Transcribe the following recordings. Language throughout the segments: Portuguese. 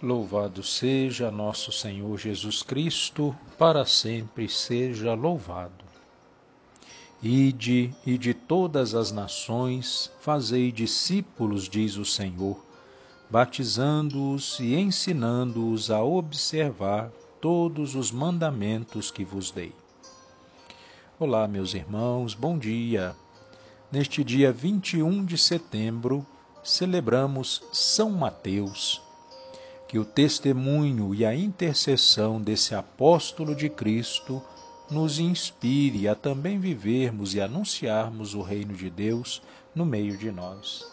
Louvado seja nosso Senhor Jesus Cristo, para sempre seja louvado. Ide e de todas as nações fazei discípulos, diz o Senhor, batizando-os e ensinando-os a observar todos os mandamentos que vos dei. Olá, meus irmãos, bom dia. Neste dia 21 de setembro, celebramos São Mateus que o testemunho e a intercessão desse apóstolo de Cristo nos inspire a também vivermos e anunciarmos o reino de Deus no meio de nós.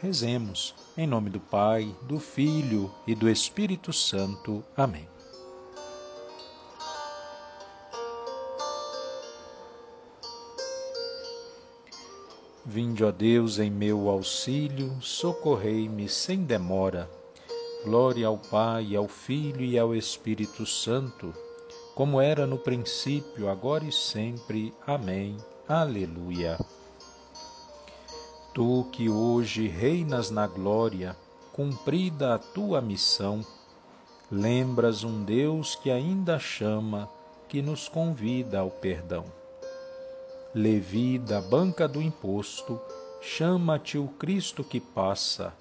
Rezemos, em nome do Pai, do Filho e do Espírito Santo. Amém. Vinde, ó Deus, em meu auxílio, socorrei-me sem demora. Glória ao Pai, ao Filho e ao Espírito Santo, como era no princípio, agora e sempre. Amém. Aleluia. Tu que hoje reinas na glória, cumprida a tua missão, lembras um Deus que ainda chama, que nos convida ao perdão. Levi da banca do imposto, chama-te o Cristo que passa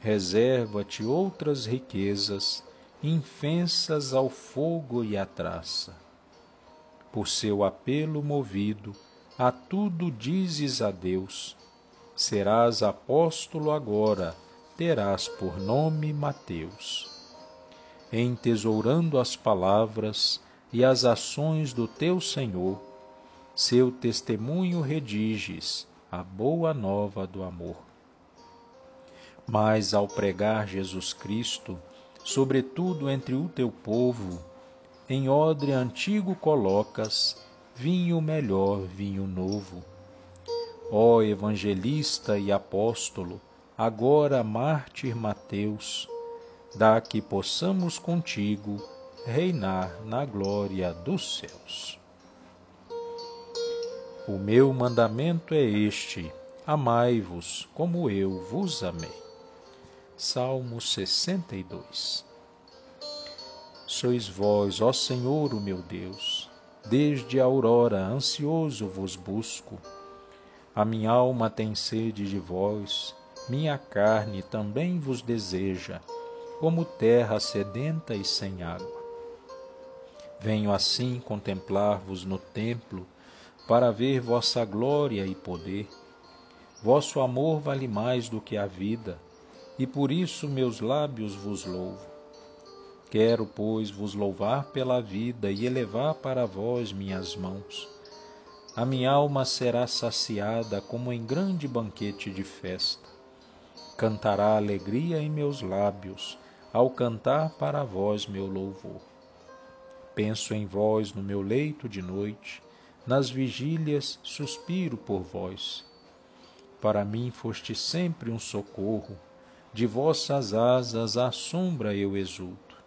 reserva-te outras riquezas, infensas ao fogo e à traça. Por seu apelo movido, a tudo dizes adeus. Serás apóstolo agora, terás por nome Mateus. Entesourando as palavras e as ações do teu Senhor, seu testemunho rediges, a boa nova do amor. Mas ao pregar Jesus Cristo, sobretudo entre o teu povo, em odre antigo colocas vinho melhor, vinho novo. Ó evangelista e apóstolo, agora mártir Mateus, dá que possamos contigo reinar na glória dos céus. O meu mandamento é este: amai-vos como eu vos amei. Salmo 62 Sois vós, ó Senhor, o meu Deus, desde a aurora ansioso vos busco. A minha alma tem sede de vós, minha carne também vos deseja, como terra sedenta e sem água. Venho assim contemplar-vos no templo, para ver vossa glória e poder. Vosso amor vale mais do que a vida e por isso meus lábios vos louvo. Quero, pois, vos louvar pela vida e elevar para vós minhas mãos. A minha alma será saciada como em grande banquete de festa. Cantará alegria em meus lábios, ao cantar para vós meu louvor. Penso em vós no meu leito de noite, nas vigílias suspiro por vós. Para mim foste sempre um socorro, de vossas asas à sombra eu exulto.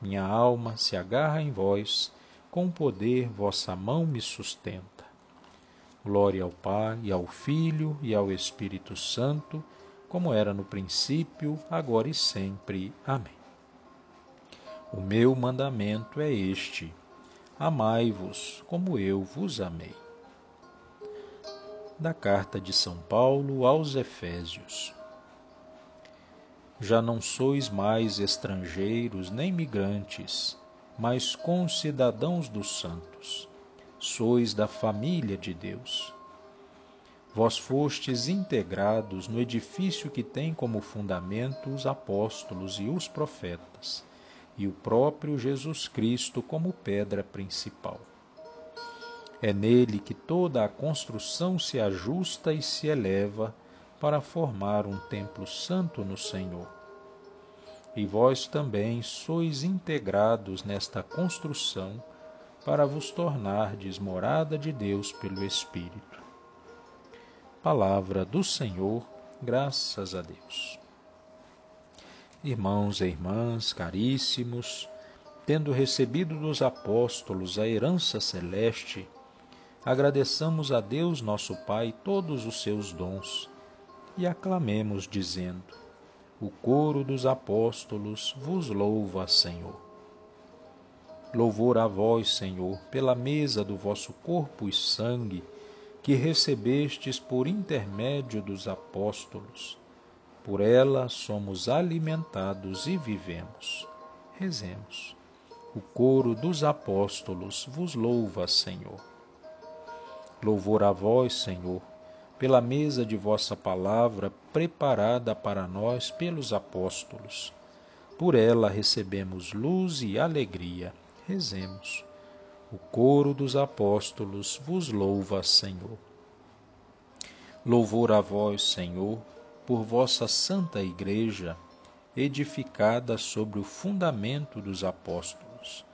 Minha alma se agarra em vós, com poder vossa mão me sustenta. Glória ao Pai, ao Filho e ao Espírito Santo, como era no princípio, agora e sempre. Amém. O meu mandamento é este: amai-vos como eu vos amei. Da carta de São Paulo aos Efésios já não sois mais estrangeiros nem migrantes, mas concidadãos dos santos. Sois da família de Deus. Vós fostes integrados no edifício que tem como fundamento os apóstolos e os profetas, e o próprio Jesus Cristo como pedra principal. É nele que toda a construção se ajusta e se eleva para formar um templo santo no Senhor. E vós também sois integrados nesta construção para vos tornardes morada de Deus pelo Espírito. Palavra do Senhor, graças a Deus. Irmãos e irmãs caríssimos, tendo recebido dos apóstolos a herança celeste, agradeçamos a Deus nosso Pai todos os seus dons e aclamemos, dizendo: O coro dos apóstolos vos louva, Senhor. Louvor a vós, Senhor, pela mesa do vosso corpo e sangue, que recebestes por intermédio dos apóstolos. Por ela somos alimentados e vivemos. Rezemos. O coro dos apóstolos vos louva, Senhor. Louvor a vós, Senhor, pela mesa de vossa palavra preparada para nós pelos apóstolos. Por ela recebemos luz e alegria. Rezemos. O coro dos apóstolos vos louva, Senhor. Louvor a vós, Senhor, por vossa santa Igreja, edificada sobre o fundamento dos apóstolos.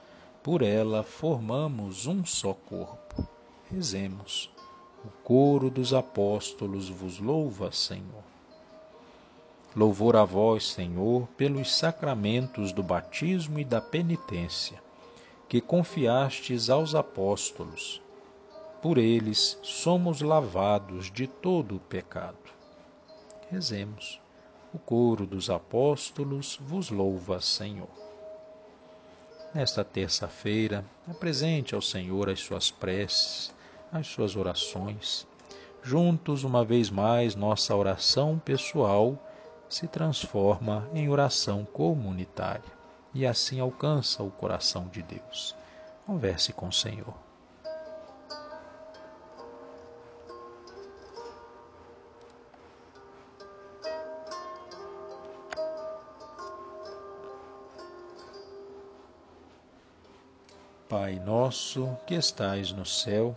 Por ela formamos um só corpo. Rezemos. O coro dos apóstolos vos louva, Senhor. Louvor a vós, Senhor, pelos sacramentos do batismo e da penitência, que confiastes aos apóstolos. Por eles somos lavados de todo o pecado. Rezemos. O coro dos apóstolos vos louva, Senhor. Nesta terça-feira, apresente ao Senhor as suas preces, as suas orações. Juntos, uma vez mais, nossa oração pessoal se transforma em oração comunitária e assim alcança o coração de Deus. Converse com o Senhor. Pai nosso que estais no céu,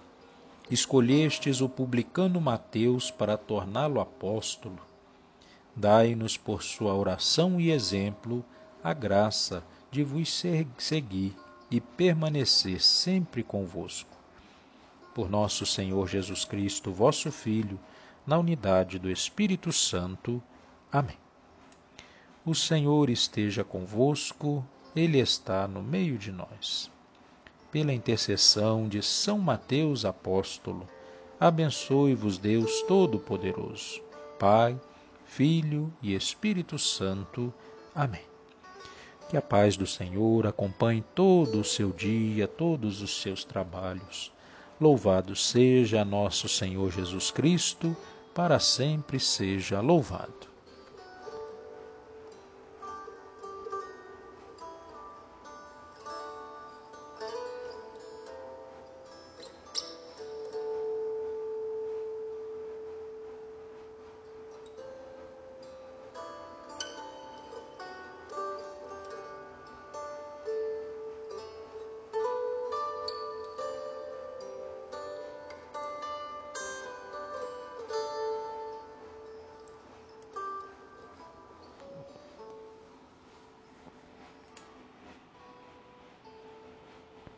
escolhestes o publicano Mateus para torná-lo apóstolo. Dai-nos por sua oração e exemplo a graça de vos seguir e permanecer sempre convosco. Por nosso Senhor Jesus Cristo, vosso Filho, na unidade do Espírito Santo. Amém. O Senhor esteja convosco, Ele está no meio de nós pela intercessão de São Mateus Apóstolo, abençoe-vos Deus Todo-Poderoso, Pai, Filho e Espírito Santo. Amém. Que a paz do Senhor acompanhe todo o seu dia, todos os seus trabalhos. Louvado seja nosso Senhor Jesus Cristo, para sempre seja louvado.